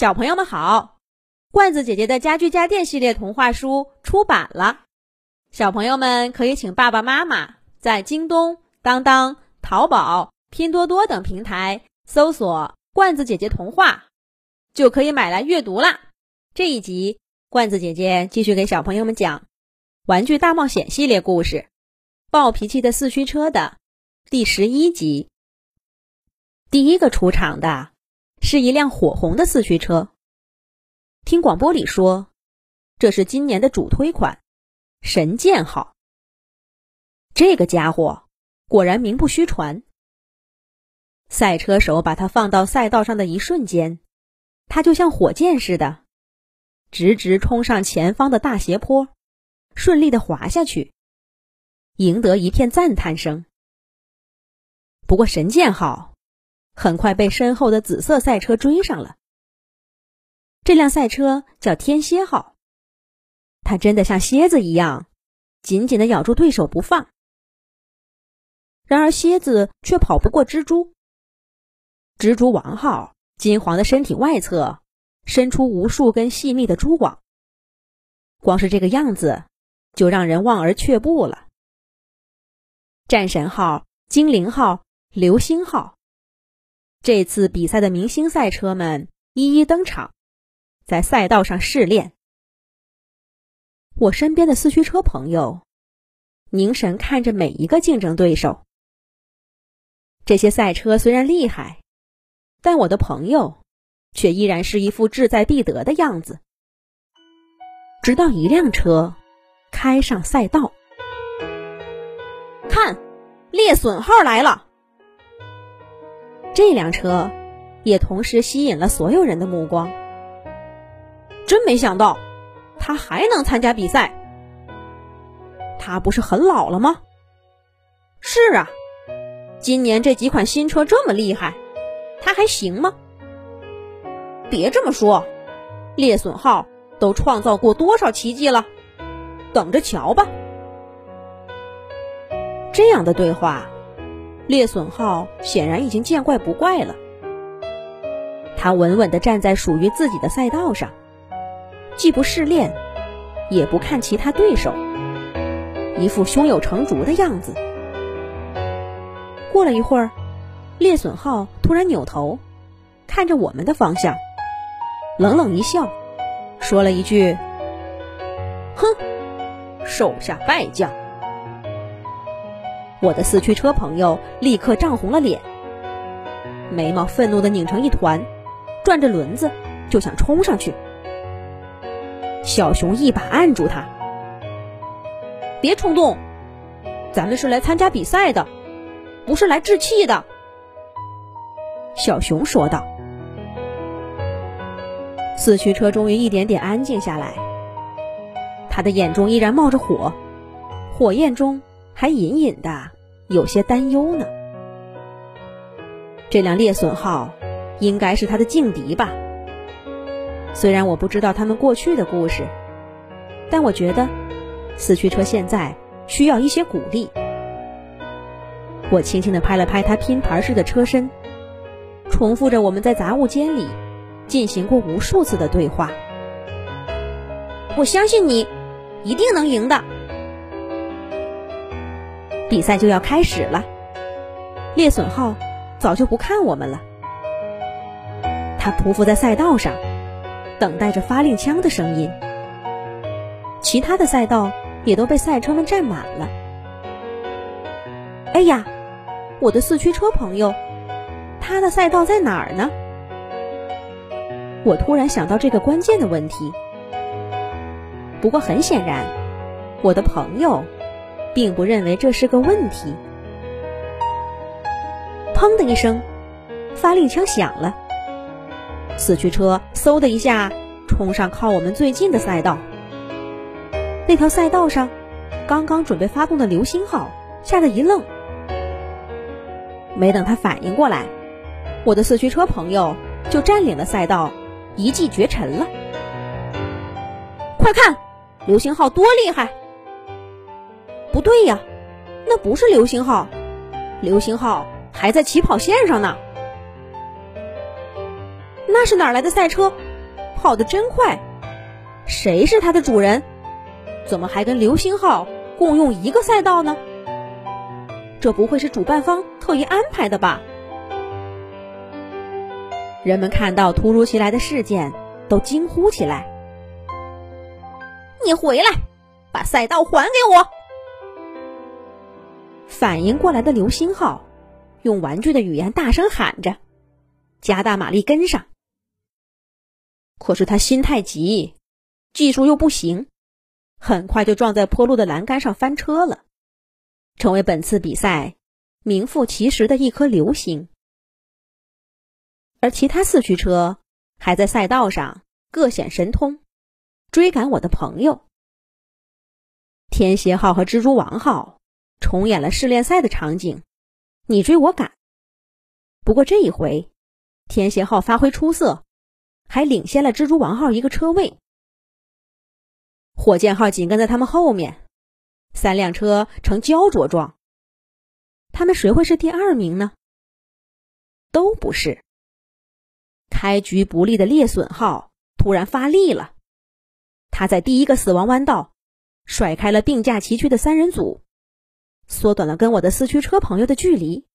小朋友们好，罐子姐姐的家居家电系列童话书出版了，小朋友们可以请爸爸妈妈在京东、当当、淘宝、拼多多等平台搜索“罐子姐姐童话”，就可以买来阅读啦。这一集，罐子姐姐继续给小朋友们讲《玩具大冒险》系列故事《暴脾气的四驱车》的第十一集。第一个出场的。是一辆火红的四驱车。听广播里说，这是今年的主推款“神剑号”。这个家伙果然名不虚传。赛车手把它放到赛道上的一瞬间，它就像火箭似的，直直冲上前方的大斜坡，顺利的滑下去，赢得一片赞叹声。不过，“神剑号”。很快被身后的紫色赛车追上了。这辆赛车叫天蝎号，它真的像蝎子一样，紧紧的咬住对手不放。然而蝎子却跑不过蜘蛛。蜘蛛王号金黄的身体外侧伸出无数根细密的蛛网，光是这个样子就让人望而却步了。战神号、精灵号、流星号。这次比赛的明星赛车们一一登场，在赛道上试炼。我身边的四驱车朋友凝神看着每一个竞争对手。这些赛车虽然厉害，但我的朋友却依然是一副志在必得的样子。直到一辆车开上赛道，看，猎隼号来了。这辆车也同时吸引了所有人的目光。真没想到，他还能参加比赛。他不是很老了吗？是啊，今年这几款新车这么厉害，他还行吗？别这么说，猎隼号都创造过多少奇迹了？等着瞧吧。这样的对话。猎隼号显然已经见怪不怪了，他稳稳地站在属于自己的赛道上，既不试炼，也不看其他对手，一副胸有成竹的样子。过了一会儿，猎隼号突然扭头，看着我们的方向，冷冷一笑，说了一句：“哼，手下败将。”我的四驱车朋友立刻涨红了脸，眉毛愤怒的拧成一团，转着轮子就想冲上去。小熊一把按住他：“别冲动，咱们是来参加比赛的，不是来置气的。”小熊说道。四驱车终于一点点安静下来，他的眼中依然冒着火，火焰中。还隐隐的有些担忧呢。这辆猎隼号应该是他的劲敌吧？虽然我不知道他们过去的故事，但我觉得四驱车现在需要一些鼓励。我轻轻的拍了拍他拼盘式的车身，重复着我们在杂物间里进行过无数次的对话。我相信你一定能赢的。比赛就要开始了，猎隼号早就不看我们了，他匍匐在赛道上，等待着发令枪的声音。其他的赛道也都被赛车们占满了。哎呀，我的四驱车朋友，他的赛道在哪儿呢？我突然想到这个关键的问题。不过很显然，我的朋友。并不认为这是个问题。砰的一声，发令枪响了。四驱车嗖的一下冲上靠我们最近的赛道。那条赛道上，刚刚准备发动的流星号吓得一愣。没等他反应过来，我的四驱车朋友就占领了赛道，一骑绝尘了。快看，流星号多厉害！不对呀，那不是流星号，流星号还在起跑线上呢。那是哪来的赛车？跑得真快。谁是它的主人？怎么还跟流星号共用一个赛道呢？这不会是主办方特意安排的吧？人们看到突如其来的事件，都惊呼起来：“你回来，把赛道还给我！”反应过来的流星号用玩具的语言大声喊着，加大马力跟上。可是他心太急，技术又不行，很快就撞在坡路的栏杆上翻车了，成为本次比赛名副其实的一颗流星。而其他四驱车还在赛道上各显神通，追赶我的朋友。天蝎号和蜘蛛王号重演了试炼赛的场景，你追我赶。不过这一回，天蝎号发挥出色，还领先了蜘蛛王号一个车位。火箭号紧跟在他们后面，三辆车呈焦灼状。他们谁会是第二名呢？都不是。开局不利的猎隼号突然发力了，他在第一个死亡弯道甩开了并驾齐驱的三人组，缩短了跟我的四驱车朋友的距离。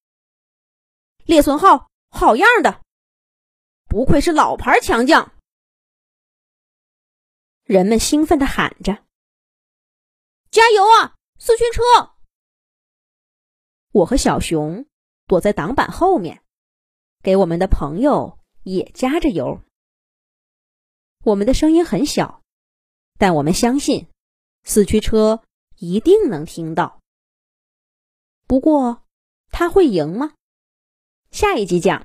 猎隼号好样的，不愧是老牌强将！人们兴奋的喊着：“加油啊，四驱车！”我和小熊躲在挡板后面，给我们的朋友。也加着油。我们的声音很小，但我们相信四驱车一定能听到。不过，他会赢吗？下一集讲。